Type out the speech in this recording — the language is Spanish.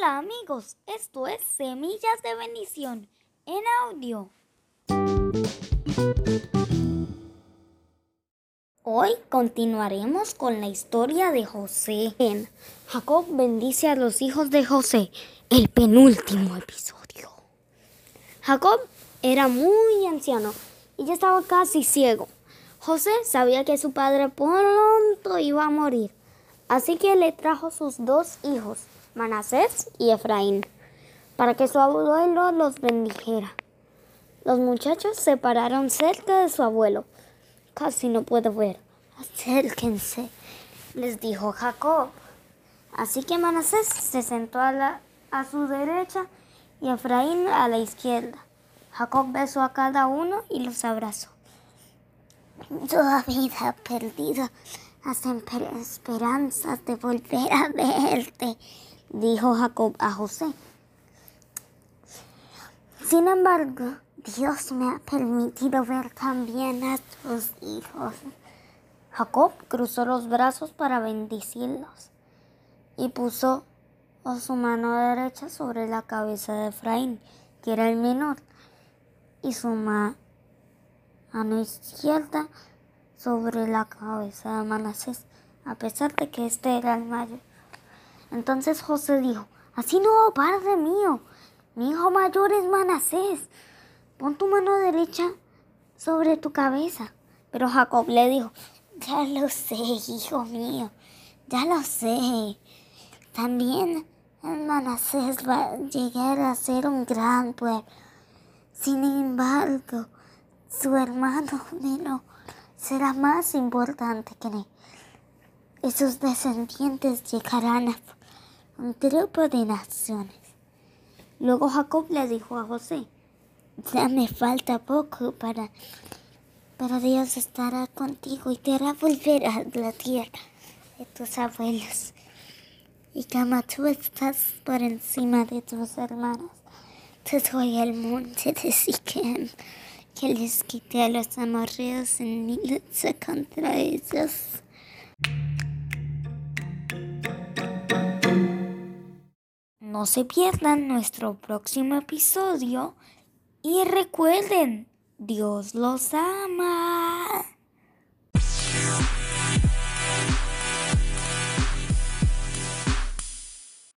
Hola amigos, esto es Semillas de Bendición en audio. Hoy continuaremos con la historia de José. En Jacob bendice a los hijos de José, el penúltimo episodio. Jacob era muy anciano y ya estaba casi ciego. José sabía que su padre pronto iba a morir, así que le trajo sus dos hijos, Manasés y Efraín, para que su abuelo los bendijera. Los muchachos se pararon cerca de su abuelo. Casi no puedo ver. Acérquense, les dijo Jacob. Así que Manasés se sentó a, a su derecha y Efraín a la izquierda. Jacob besó a cada uno y los abrazó. Yo había perdido las esperanzas de volver a verte, dijo Jacob a José. Sin embargo, Dios me ha permitido ver también a tus hijos. Jacob cruzó los brazos para bendecirlos y puso su mano derecha sobre la cabeza de Efraín, que era el menor, y su mano izquierda sobre la cabeza de Manasés, a pesar de que este era el mayor. Entonces José dijo, así no, padre mío, mi hijo mayor es Manasés, pon tu mano derecha sobre tu cabeza. Pero Jacob le dijo, ya lo sé, hijo mío, ya lo sé. También Manasés va a llegar a ser un gran pueblo. Sin embargo, su hermano menor será más importante que él. Y sus descendientes llegarán a un grupo de naciones. Luego Jacob le dijo a José, ya me falta poco para, pero Dios estará contigo y te hará volver a la tierra de tus abuelos. Y como tú estás por encima de tus hermanos, te doy el monte de Siquem que les quité a los amorreos en lucha contra ellos. No se pierdan nuestro próximo episodio y recuerden, Dios los ama.